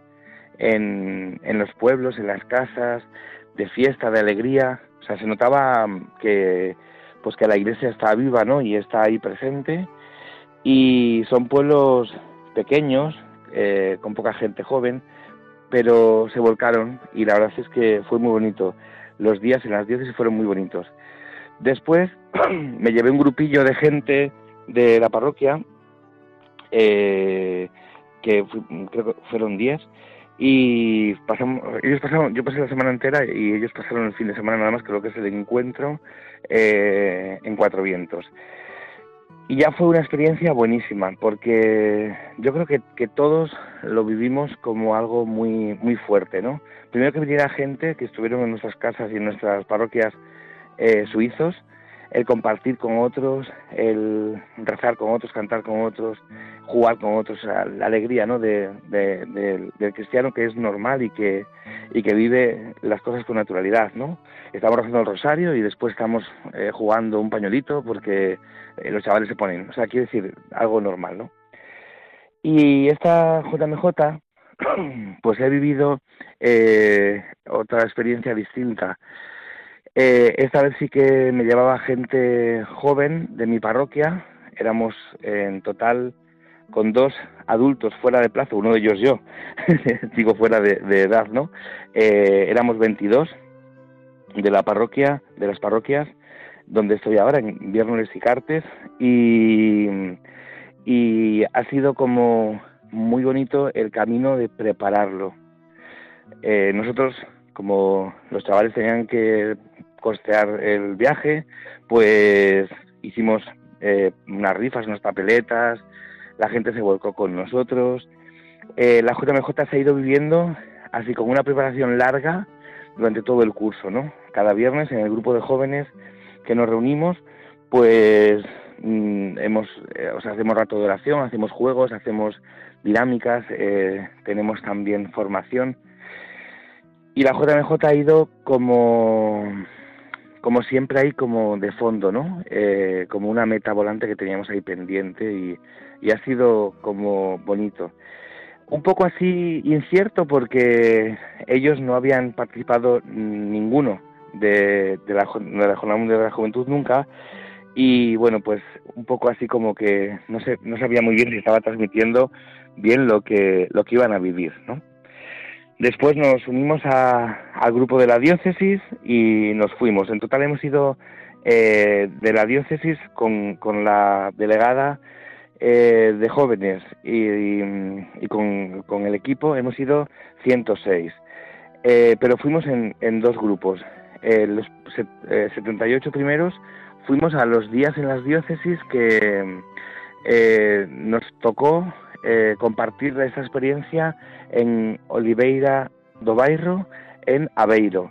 en, en, los pueblos, en las casas, de fiesta, de alegría. O sea, se notaba que pues que la iglesia está viva, ¿no? Y está ahí presente. Y son pueblos pequeños, eh, con poca gente joven, pero se volcaron y la verdad es que fue muy bonito. Los días en las diócesis fueron muy bonitos. Después me llevé un grupillo de gente de la parroquia, eh, que creo que fueron 10, y pasamos, ellos pasaron, yo pasé la semana entera y ellos pasaron el fin de semana nada más, creo que es el encuentro eh, en Cuatro Vientos. Y ya fue una experiencia buenísima, porque yo creo que, que, todos lo vivimos como algo muy, muy fuerte, ¿no? Primero que viniera gente que estuvieron en nuestras casas y en nuestras parroquias eh, suizos, el compartir con otros, el rezar con otros, cantar con otros, jugar con otros, la, alegría ¿no? de, del cristiano que es normal y que, y que vive las cosas con naturalidad. ¿no? Estamos rezando el rosario y después estamos eh, jugando un pañuelito porque eh, los chavales se ponen. O sea, quiere decir algo normal. ¿no? Y esta JMJ, pues he vivido eh, otra experiencia distinta. Eh, esta vez sí que me llevaba gente joven de mi parroquia. Éramos en total con dos adultos fuera de plazo, uno de ellos yo, digo fuera de, edad, ¿no? Eh, éramos 22 de la parroquia, de las parroquias donde estoy ahora, en Viernes y Cartes, y, y ha sido como muy bonito el camino de prepararlo. Eh, nosotros, como los chavales tenían que costear el viaje, pues hicimos eh, unas rifas, unas papeletas, la gente se volcó con nosotros. Eh, la JMJ se ha ido viviendo así como una preparación larga durante todo el curso, ¿no? Cada viernes en el grupo de jóvenes que nos reunimos, pues mm, hemos, eh, o sea, hacemos rato de oración, hacemos juegos, hacemos dinámicas, eh, tenemos también formación. Y la JMJ ha ido como, como siempre ahí como de fondo, ¿no? Eh, como una meta volante que teníamos ahí pendiente y, y ha sido como bonito un poco así incierto porque ellos no habían participado ninguno de, de, la, de la Jornada Mundial de la Juventud nunca. Y bueno pues un poco así como que no sé no sabía muy bien si estaba transmitiendo bien lo que lo que iban a vivir no después nos unimos a, al grupo de la diócesis y nos fuimos. En total hemos ido eh, de la diócesis con, con la delegada eh, de jóvenes y, con, el equipo hemos ido 106, eh, pero fuimos en, en dos grupos. Eh, los 78 primeros fuimos a los días en las diócesis que nos tocó compartir esa experiencia en Oliveira do Bairro, en Aveiro.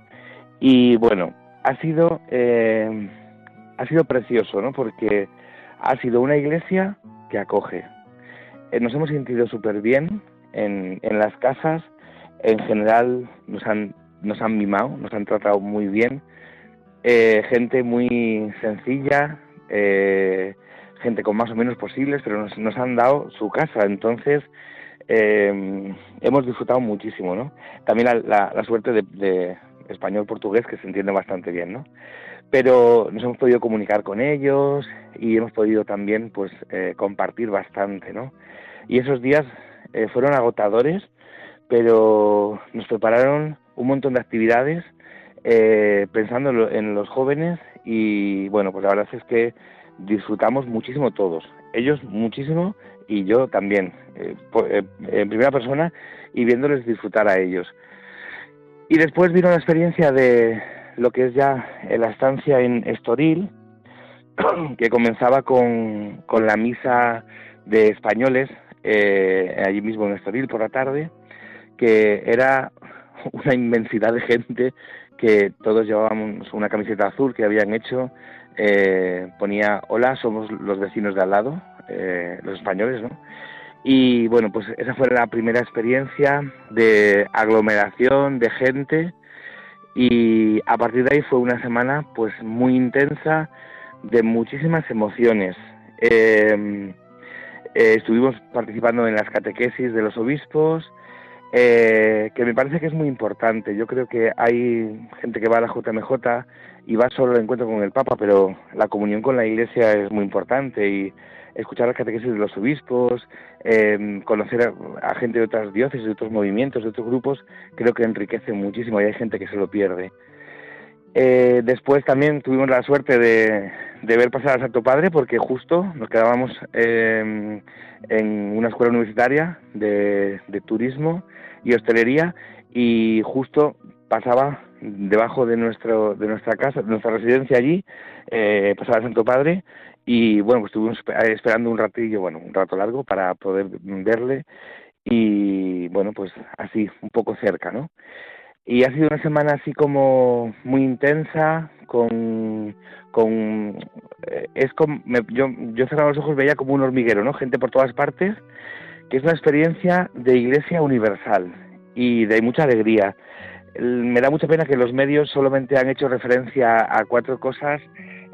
Y bueno, ha sido, ha sido precioso, ¿no? Porque ha sido una iglesia que acoge. Eh, nos hemos sentido súper bien en, en las casas, en general nos han, nos han mimado, nos han tratado muy bien, eh, gente muy sencilla, eh, gente con más o menos posibles, pero nos, nos han dado su casa, entonces hemos disfrutado muchísimo, ¿no? También la, la, suerte de, de español-portugués que se entiende bastante bien, ¿no? pero nos hemos podido comunicar con ellos y hemos podido también pues eh, compartir bastante no y esos días eh, fueron agotadores pero nos prepararon un montón de actividades eh, pensando en los jóvenes y bueno pues la verdad es que disfrutamos muchísimo todos ellos muchísimo y yo también en primera persona y viéndoles disfrutar a ellos. Y después vino la experiencia de lo que es ya la estancia en Estoril, que comenzaba con, con la misa de españoles eh, allí mismo en Estoril por la tarde, que era una inmensidad de gente que todos llevábamos una camiseta azul que habían hecho, eh, ponía hola, somos los vecinos de al lado, eh, los españoles, ¿no? Y bueno, pues esa fue la primera experiencia de aglomeración de gente y a partir de ahí fue una semana pues muy intensa de muchísimas emociones. Em, eh, estuvimos participando en las catequesis de los obispos, eh, que me parece que es muy importante. Yo creo que hay gente que va a la JMJ y va solo al encuentro con el Papa, pero la comunión con la Iglesia es muy importante y escuchar las catequesis de los obispos, eh, conocer a, gente de otras diócesis, de otros movimientos, de otros grupos, creo que enriquece muchísimo y hay gente que se lo pierde. Eh, después también tuvimos la suerte de, ver pasar al Santo Padre porque justo nos quedábamos em, en una escuela universitaria de, turismo y hostelería y justo pasaba debajo de nuestro de nuestra casa, de nuestra residencia allí, eh, pasaba el Santo Padre y bueno, pues estuvimos esperando un ratillo, bueno, un rato largo para poder verle y bueno, pues así, un poco cerca, ¿no? Y ha sido una semana así como muy intensa, con, con eh, es como, yo, yo cerraba los ojos veía como un hormiguero, ¿no? Gente por todas partes, que es una experiencia de iglesia universal y de mucha alegría. Me da mucha pena que los medios solamente han hecho referencia a cuatro cosas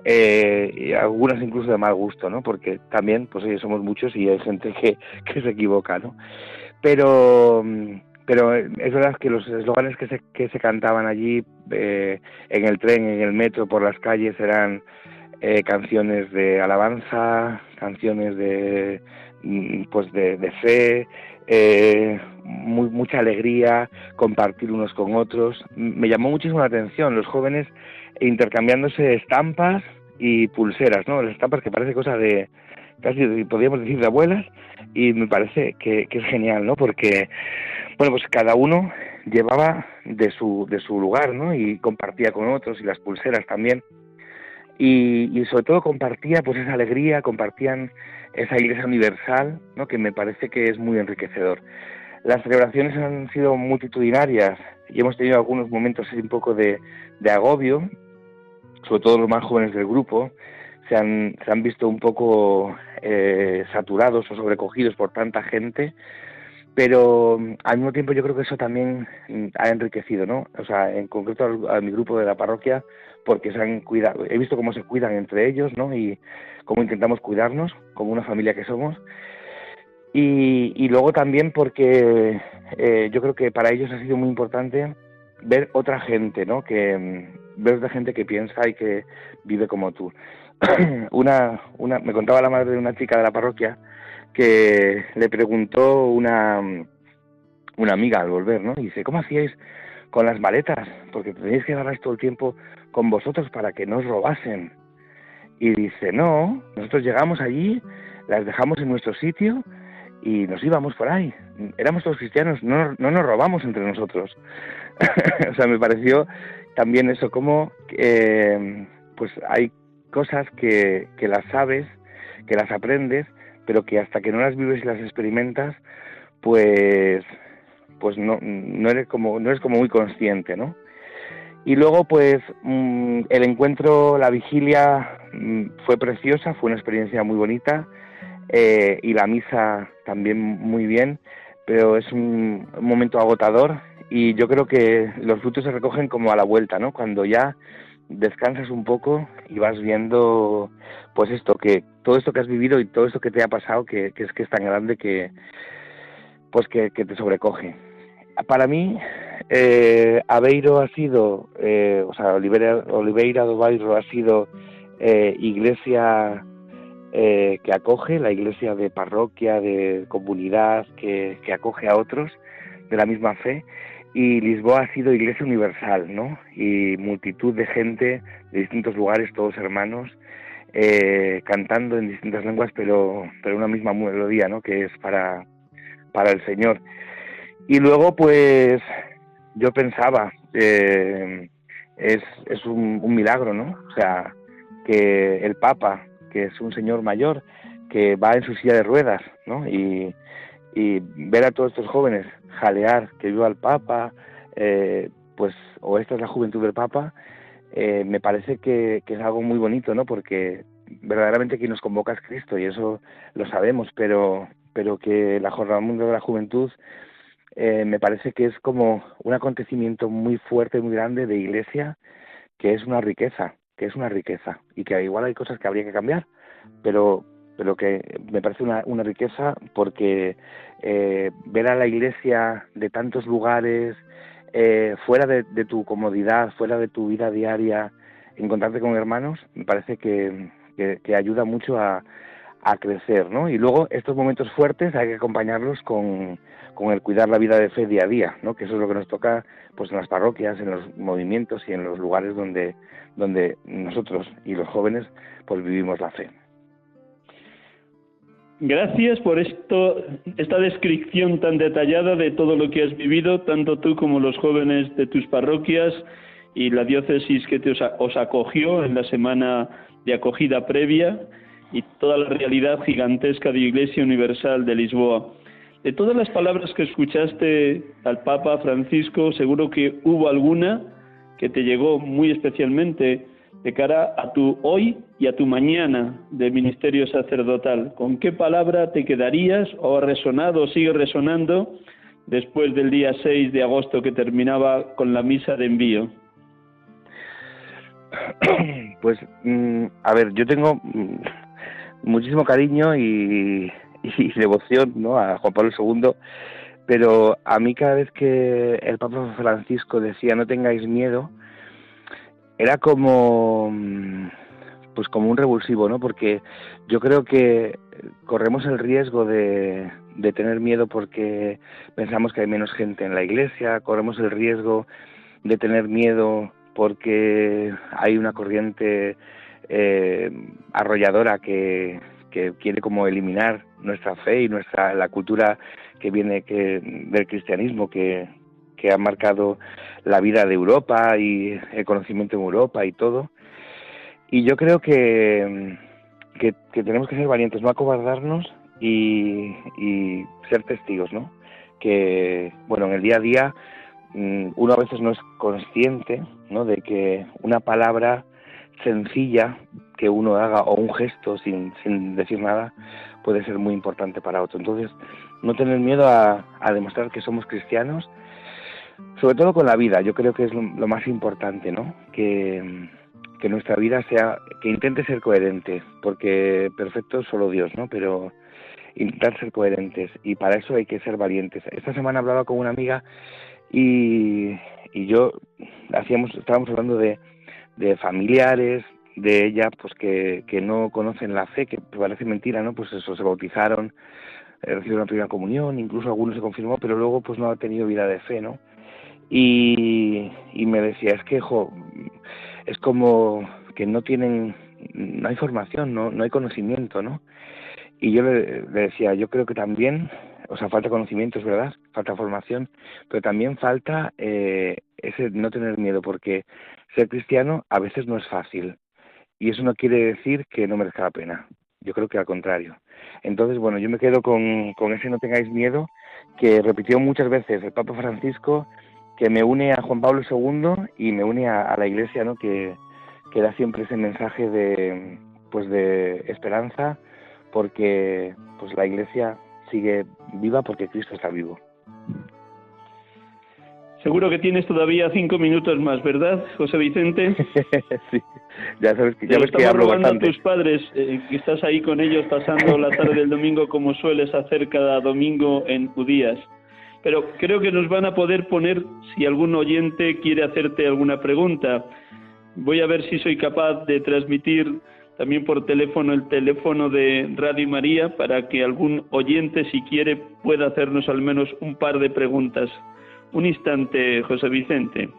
eh, y algunas incluso de mal gusto, ¿no? Porque también, pues oye, somos muchos y hay gente que, que se equivoca, ¿no? Pero, pero es verdad que los eslóganes que se, que se cantaban allí eh, en el tren, en el metro, por las calles eran eh, canciones de alabanza, canciones de mm, pues de, de fe, eh, muy, mucha alegría, compartir unos con otros. Me llamó muchísimo la atención los jóvenes intercambiándose estampas y pulseras, ¿no? Las estampas que parece cosa de, casi podríamos decir de abuelas, y me parece que, es genial, ¿no? Porque, bueno, pues cada uno llevaba de su, de su lugar, ¿no? Y compartía con otros y las pulseras también. Y, y, sobre todo compartía pues esa alegría, compartían esa iglesia universal, ¿no? que me parece que es muy enriquecedor. Las celebraciones han sido multitudinarias y hemos tenido algunos momentos un poco de, de agobio, sobre todo los más jóvenes del grupo, se han, se han visto un poco eh, saturados o sobrecogidos por tanta gente, pero mm, al mismo tiempo yo creo que eso también mm, ha enriquecido, ¿no? O sea, en concreto a, mi grupo de la parroquia, porque se han cuidado, he visto cómo se cuidan entre ellos, ¿no? Y cómo intentamos cuidarnos como una familia que somos. Y, luego también porque eh, yo creo que para ellos ha sido muy importante ver otra gente, ¿no? Que mm, ver otra gente que piensa y que vive como tú. una, una, me contaba la madre de una chica de la parroquia que le preguntó una, una amiga al volver, ¿no? Y dice, ¿cómo hacíais con las maletas? Porque tenéis que darlas todo el tiempo con vosotros para que no os robasen. Y dice, no, nosotros llegamos allí, las dejamos en nuestro sitio y nos íbamos por ahí. Éramos todos cristianos, no, no nos robamos entre nosotros. o sea, me pareció también eso, como eh, pues hay cosas que, que las sabes, que las aprendes, pero que hasta que no las vives y las experimentas, pues pues no, no eres como no eres como muy consciente, ¿no? Y luego pues mm, el encuentro, la vigilia mm, fue preciosa, fue una experiencia muy bonita eh, y la misa también muy bien, pero es un, un momento agotador y yo creo que los frutos se recogen como a la vuelta, ¿no? Cuando ya descansas un poco y vas viendo, pues esto, que todo esto que has vivido y todo esto que te ha pasado, que, es que es tan grande que, pues que, te sobrecoge. Para mí, eh, Aveiro ha sido, eh, o sea, Oliveira, Oliveira do Bairro ha sido eh, iglesia eh, que acoge, la iglesia de parroquia, de comunidad, que, que acoge a otros de la misma fe y Lisboa ha sido iglesia universal, ¿no? Y multitud de gente de distintos lugares, todos hermanos, eh, cantando en distintas lenguas, pero, pero una misma melodía, ¿no? Que es para, para el Señor. Y luego, pues, yo pensaba, eh, es, es un, un milagro, ¿no? O sea, que el Papa, que es un señor mayor, que va en su silla de ruedas, ¿no? Y, y ver a todos estos jóvenes jalear que viva el Papa, eh, pues, o esta es la juventud del Papa, eh, me parece que, es algo muy bonito, ¿no? Porque verdaderamente quien nos convoca es Cristo y eso lo sabemos, pero, pero que la Jornada Mundial de la Juventud eh, me parece que es como un acontecimiento muy fuerte, muy grande de iglesia, que es una riqueza, que es una riqueza y que igual hay cosas que habría que cambiar, pero pero que me parece una, una riqueza porque eh, ver a la iglesia de tantos lugares, eh, fuera de, tu comodidad, fuera de tu vida diaria, encontrarte con hermanos, me parece que, que, ayuda mucho a, a, crecer, ¿no? Y luego estos momentos fuertes hay que acompañarlos con, con el cuidar la vida de fe día a día, ¿no? Que eso es lo que nos toca pues en las parroquias, en los movimientos y en los lugares donde, donde nosotros y los jóvenes pues vivimos la fe. Gracias por esto, esta descripción tan detallada de todo lo que has vivido, tanto tú como los jóvenes de tus parroquias y la diócesis que te os, acogió en la semana de acogida previa y toda la realidad gigantesca de Iglesia Universal de Lisboa. De todas las palabras que escuchaste al Papa Francisco, seguro que hubo alguna que te llegó muy especialmente de cara a tu hoy y a tu mañana de ministerio sacerdotal. ¿Con qué palabra te quedarías o ha resonado o sigue resonando después del día 6 de agosto que terminaba con la misa de envío? Pues, mm, a ver, yo tengo mm, muchísimo cariño y, y devoción ¿no? a Juan Pablo II, pero a mí cada vez que el Papa Francisco decía no tengáis miedo, era como mm, pues como un revulsivo, ¿no? Porque yo creo que corremos el riesgo de, de tener miedo porque pensamos que hay menos gente en la iglesia, corremos el riesgo de tener miedo porque hay una corriente eh, arrolladora que, que quiere como eliminar nuestra fe y nuestra la cultura que viene que, del cristianismo que, que han marcado la vida de Europa y el conocimiento en Europa y todo. Y yo creo que, que, tenemos que ser valientes, no acobardarnos y, y ser testigos, ¿no? Que, bueno, en el día a día mm, uno a veces no es consciente, ¿no? De que una palabra sencilla que uno haga o un gesto sin, sin decir nada puede ser muy importante para otro. Entonces, no tener miedo a, demostrar que somos cristianos, sobre todo con la vida, yo creo que es lo, más importante, ¿no? Que, que, nuestra vida sea, que intente ser coherente, porque perfecto es solo Dios, ¿no? Pero intentar ser coherentes y para eso hay que ser valientes. Esta semana hablaba con una amiga y, y yo hacíamos, estábamos hablando de, de familiares, de ella pues que, que no conocen la fe, que parece mentira, ¿no? Pues eso, se bautizaron, eh, recibieron la primera comunión, incluso algunos se confirmó, pero luego pues no ha tenido vida de fe, ¿no? Y, me decía, es que, es como que no tienen, no hay formación, no, no hay conocimiento, ¿no? Y yo le, decía, yo creo que también, o sea, falta conocimiento, es verdad, falta formación, pero también falta eh, ese no tener miedo, porque ser cristiano a veces no es fácil. Y eso no quiere decir que no merezca la pena. Yo creo que al contrario. Entonces, bueno, yo me quedo con, con ese no tengáis miedo, que repitió muchas veces el Papa Francisco, que me une a Juan Pablo II y me une a, la Iglesia, ¿no? Que, que da siempre ese mensaje de, pues de esperanza, porque pues la Iglesia sigue viva porque Cristo está vivo. Seguro que tienes todavía cinco minutos más, ¿verdad, José Vicente? sí, ya sabes que, ya ves que hablo bastante. a tus padres, eh, que estás ahí con ellos pasando la tarde del domingo como sueles hacer cada domingo en Judías. Pero creo que nos van a poder poner, si algún oyente quiere hacerte alguna pregunta. Voy a ver si soy capaz de transmitir también por teléfono el teléfono de Radio María para que algún oyente, si quiere, pueda hacernos al menos un par de preguntas. Un instante, José Vicente.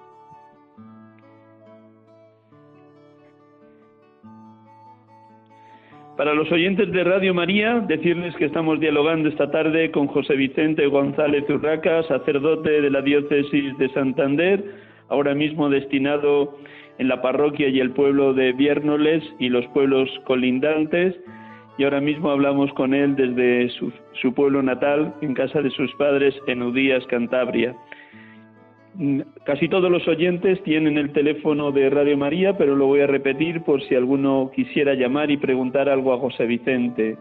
Para los oyentes de Radio María, decirles que estamos dialogando esta tarde con José Vicente González Urraca, sacerdote de la diócesis de Santander, ahora mismo destinado en la parroquia y el pueblo de Viérnoles y los pueblos colindantes, y ahora mismo hablamos con él desde su, su pueblo natal, en casa de sus padres en Udías, Cantabria. Casi todos los oyentes tienen el teléfono de Radio María, pero lo voy a repetir por si alguno quisiera llamar y preguntar algo a José Vicente.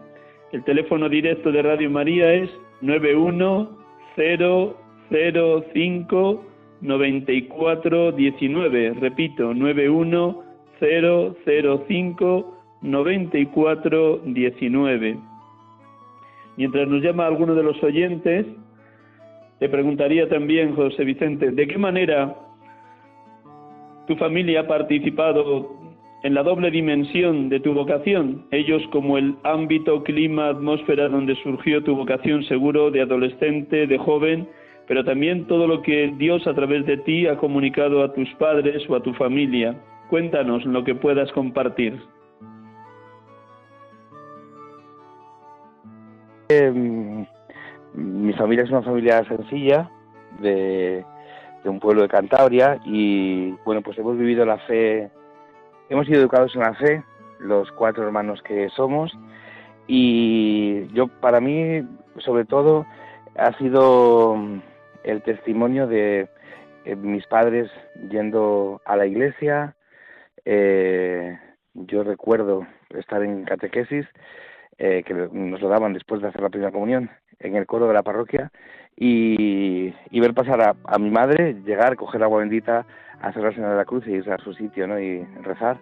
El teléfono directo de Radio María es 910059419. Repito, 910059419. Mientras nos llama alguno de los oyentes, te preguntaría también, José Vicente, ¿de qué manera tu familia ha participado en la doble dimensión de tu vocación? Ellos como el ámbito, clima, atmósfera donde surgió tu vocación seguro de adolescente, de joven, pero también todo lo que Dios a través de ti ha comunicado a tus padres o a tu familia. Cuéntanos lo que puedas compartir. Em, mi familia es una familia sencilla de, un pueblo de Cantabria y bueno, pues hemos vivido la fe, hemos sido educados en la fe, los cuatro hermanos que somos. Y yo para mí sobre todo ha sido el testimonio de eh, mis padres yendo a la iglesia, eh, yo recuerdo estar en catequesis, eh, que nos lo daban después de hacer la primera comunión, en el coro de la parroquia y, ver pasar a, mi madre, llegar, coger agua bendita, hacer la señal de la cruz y irse a su sitio, ¿no? Y rezar,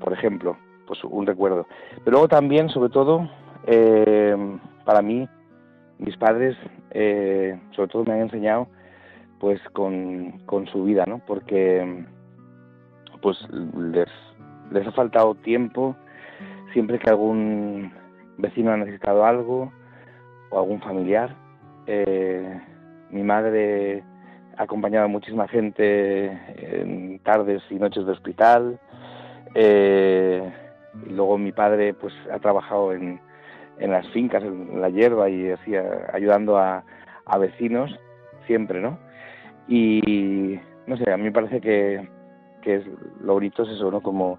por ejemplo, pues un recuerdo. Pero luego también, sobre todo, eh, para mí, mis padres, eh, sobre todo me han enseñado, pues con, con su vida, ¿no? Porque, pues les, les ha faltado tiempo siempre que algún vecino ha necesitado algo, o algún familiar. Eh, mi madre ha acompañado a muchísima gente en tardes y noches de hospital. Eh, y luego mi padre pues ha trabajado en, en las fincas, en la hierba y así ayudando a, a, vecinos siempre, ¿no? Y no sé, a mí me parece que, que es, lo bonito es eso, ¿no? Como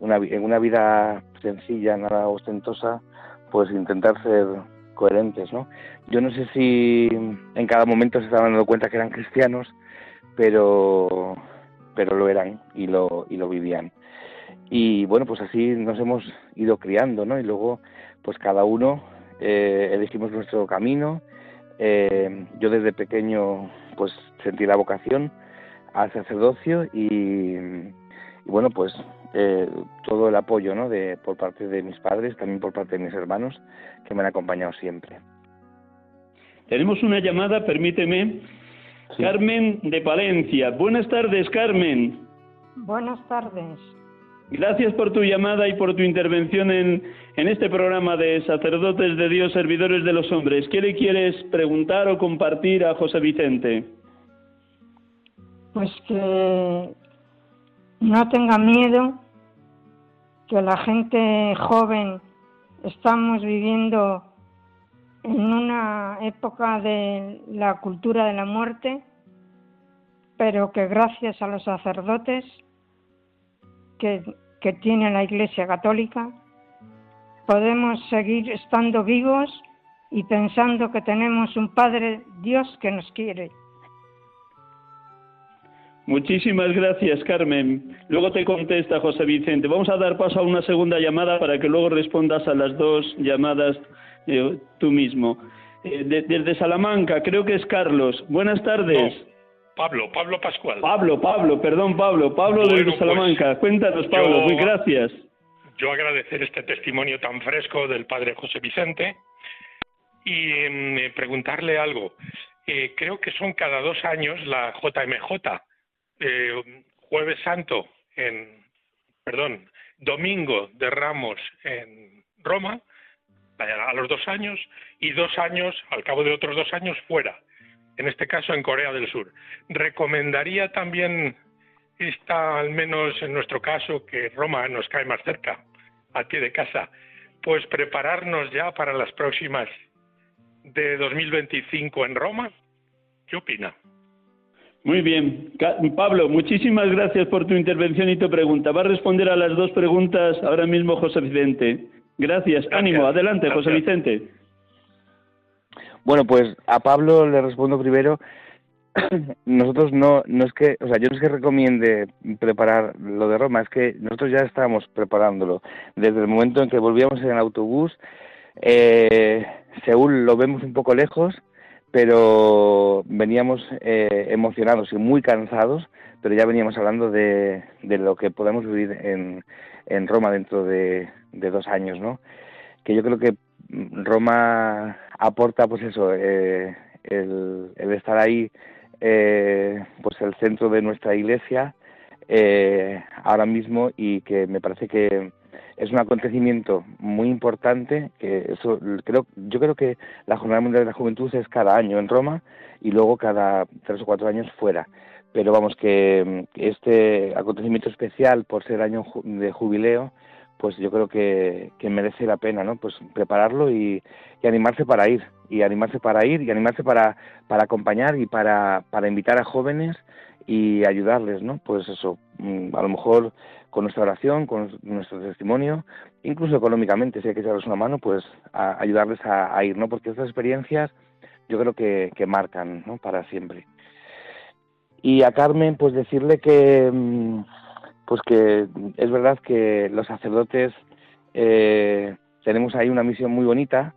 una, en una vida sencilla, nada ostentosa, pues intentar ser coherentes, ¿no? Yo no sé si en cada momento se estaban dando cuenta que eran cristianos, pero pero lo eran y lo y lo vivían. Y bueno, pues así nos hemos ido criando, ¿no? Y luego, pues cada uno eh, elegimos nuestro camino. Eh, yo desde pequeño, pues sentí la vocación al sacerdocio y, bueno, pues eh, todo el apoyo, ¿no? De, por parte de mis padres, también por parte de mis hermanos, que me han acompañado siempre. Tenemos una llamada, permíteme. Carmen de Palencia. Buenas tardes, Carmen. Buenas tardes. Gracias por tu llamada y por tu intervención en, en este programa de Sacerdotes de Dios, Servidores de los Hombres. ¿Qué le quieres preguntar o compartir a José Vicente? Pues que no tenga miedo, que la gente joven estamos viviendo en una época de la cultura de la muerte, pero que gracias a los sacerdotes que, tiene la Iglesia Católica, podemos seguir estando vivos y pensando que tenemos un Padre Dios que nos quiere. Muchísimas gracias, Carmen. Luego te contesta José Vicente. Vamos a dar paso a una segunda llamada para que luego respondas a las dos llamadas eh, tú mismo. Eh, desde Salamanca, creo que es Carlos. Buenas tardes. Pablo, Pablo Pascual. Pablo, Pablo, perdón, Pablo. Pablo desde pues, Salamanca. Cuéntanos, Pablo. Muy gracias. Yo agradecer este testimonio tan fresco del padre José Vicente y em, preguntarle algo. Eh, creo que son cada dos años la JMJ eh, Jueves Santo en, perdón, Domingo de Ramos en Roma, a los dos años, y dos años, al cabo de otros dos años, fuera, en este caso en Corea del Sur. Recomendaría también esta, al menos en nuestro caso, que Roma nos cae más cerca, a pie de casa, pues prepararnos ya para las próximas de 2025 en Roma. ¿Qué opina? Muy bien. Pablo, muchísimas gracias por tu intervención y tu pregunta. Va a responder a las dos preguntas ahora mismo José Vicente. Gracias. Ánimo. Adelante, José Vicente. Bueno, pues a Pablo le respondo primero. nosotros no, no es que, o sea, yo no es que recomiende preparar lo de Roma, es que nosotros ya estábamos preparándolo. Desde el momento en que volvíamos en el autobús, eh, Seúl lo vemos un poco lejos, pero veníamos eh, emocionados y muy cansados, pero ya veníamos hablando de, de lo que podemos vivir en, en Roma dentro de, dos años, ¿no? Que yo creo que Roma aporta, pues eso, eh, el, el, estar ahí, eh, pues el centro de nuestra iglesia eh, ahora mismo y que me parece que es un acontecimiento muy importante que eso creo yo creo que la jornada mundial de la juventud es cada año en Roma y luego cada tres o cuatro años fuera. Pero vamos que este acontecimiento especial por ser año de jubileo pues yo creo que, que merece la pena no pues prepararlo y, y, animarse para ir y animarse para ir y animarse para para acompañar y para para invitar a jóvenes y ayudarles no pues eso mm, a lo mejor con nuestra oración, con nuestro testimonio, incluso económicamente, si hay que echarles una mano, pues a ayudarles a, ir, ¿no? Porque estas experiencias yo creo que, que marcan, ¿no? Para siempre. Y a Carmen, pues decirle que, mm, pues que es verdad que los sacerdotes eh, tenemos ahí una misión muy bonita,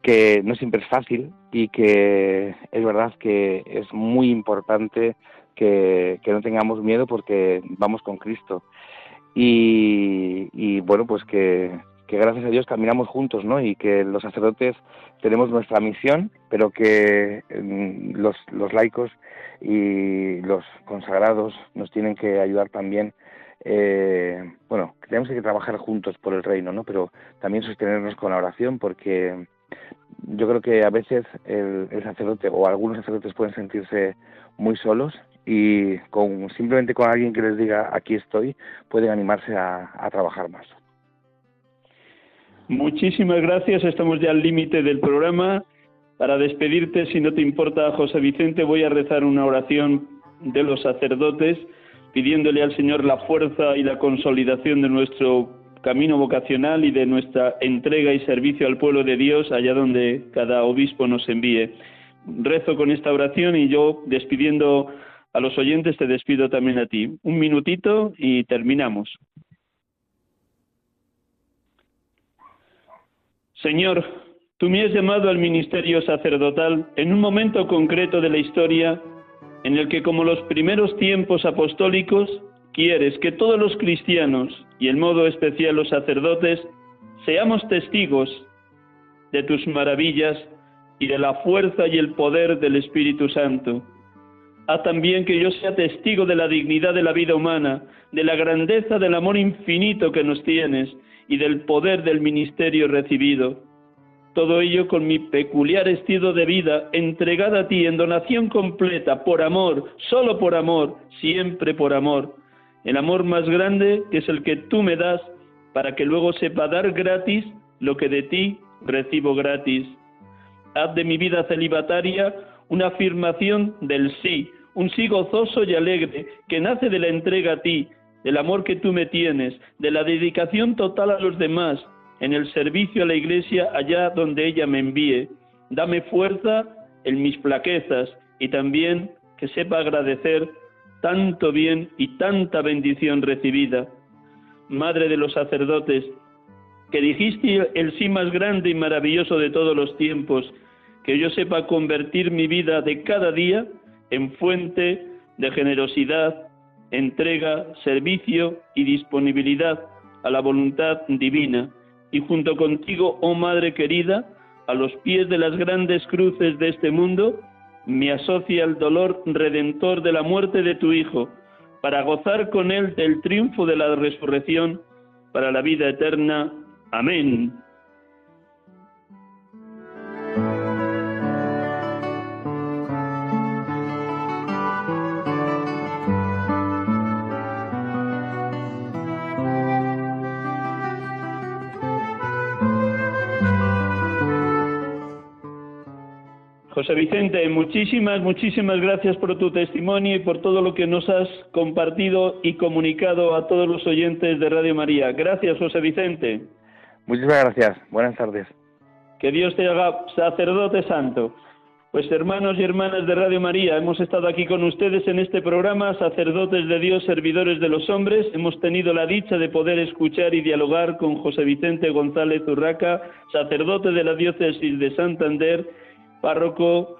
que no siempre es fácil y que es verdad que es muy importante que, no tengamos miedo porque vamos con Cristo y, bueno, pues que, gracias a Dios caminamos juntos, ¿no? Y que los sacerdotes tenemos nuestra misión, pero que mm, los, los laicos y los consagrados nos tienen que ayudar también. Eh, bueno, tenemos que trabajar juntos por el reino, ¿no? Pero también sostenernos con la oración, porque yo creo que a veces el sacerdote o algunos sacerdotes pueden sentirse muy solos y con simplemente con alguien que les diga aquí estoy pueden animarse a, trabajar más. Muchísimas gracias, estamos ya al límite del programa. Para despedirte, si no te importa, José Vicente, voy a rezar una oración de los sacerdotes pidiéndole al Señor la fuerza y la consolidación de nuestro camino vocacional y de nuestra entrega y servicio al pueblo de Dios allá donde cada obispo nos envíe. Rezo con esta oración y yo despidiendo a los oyentes te despido también a ti. Un minutito y terminamos. Señor, tú me has llamado al ministerio sacerdotal en un momento concreto de la historia en el que, como los primeros tiempos apostólicos, quieres que todos los cristianos, y en modo especial los sacerdotes, seamos testigos de tus maravillas y de la fuerza y el poder del Espíritu Santo. Haz también que yo sea testigo de la dignidad de la vida humana, de la grandeza del amor infinito que nos tienes y del poder del ministerio recibido todo ello con mi peculiar estilo de vida, entregada a ti en donación completa, por amor, solo por amor, siempre por amor. El amor más grande que es el que tú me das, para que luego sepa dar gratis lo que de ti recibo gratis. Haz de mi vida celibataria una afirmación del sí, un sí gozoso y alegre, que nace de la entrega a ti, del amor que tú me tienes, de la dedicación total a los demás, en el servicio a la Iglesia allá donde ella me envíe. Dame fuerza en mis flaquezas y también que sepa agradecer tanto bien y tanta bendición recibida. Madre de los sacerdotes, que dijiste el sí más grande y maravilloso de todos los tiempos, que yo sepa convertir mi vida de cada día en fuente de generosidad, entrega, servicio y disponibilidad a la voluntad divina y junto contigo, oh Madre querida, a los pies de las grandes cruces de este mundo, me asocia el dolor redentor de la muerte de tu Hijo, para gozar con él del triunfo de la resurrección para la vida eterna. Amén. José Vicente, muchísimas, muchísimas gracias por tu testimonio y por todo lo que nos has compartido y comunicado a todos los oyentes de Radio María. Gracias, José Vicente. Muchísimas gracias. Buenas tardes. Que Dios te haga sacerdote santo. Pues hermanos y hermanas de Radio María, hemos estado aquí con ustedes en este programa, sacerdotes de Dios, servidores de los hombres. Hemos tenido la dicha de poder escuchar y dialogar con José Vicente González Urraca, sacerdote de la diócesis de Santander párroco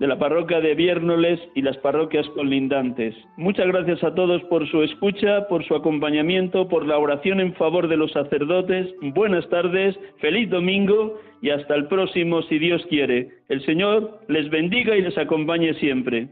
de la parroquia de Viérnoles y las parroquias colindantes. Muchas gracias a todos por su escucha, por su acompañamiento, por la oración en favor de los sacerdotes. Buenas tardes, feliz domingo y hasta el próximo si Dios quiere. El Señor les bendiga y les acompañe siempre.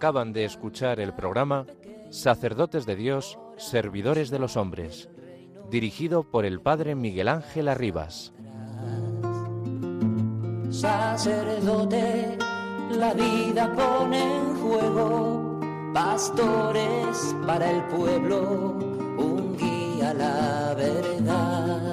Acaban de escuchar el programa Sacerdotes de Dios, Servidores de los Hombres, dirigido por el Padre Miguel Ángel Arribas. Sacerdote, la vida pone en juego, pastores para el pueblo, un guía a la verdad.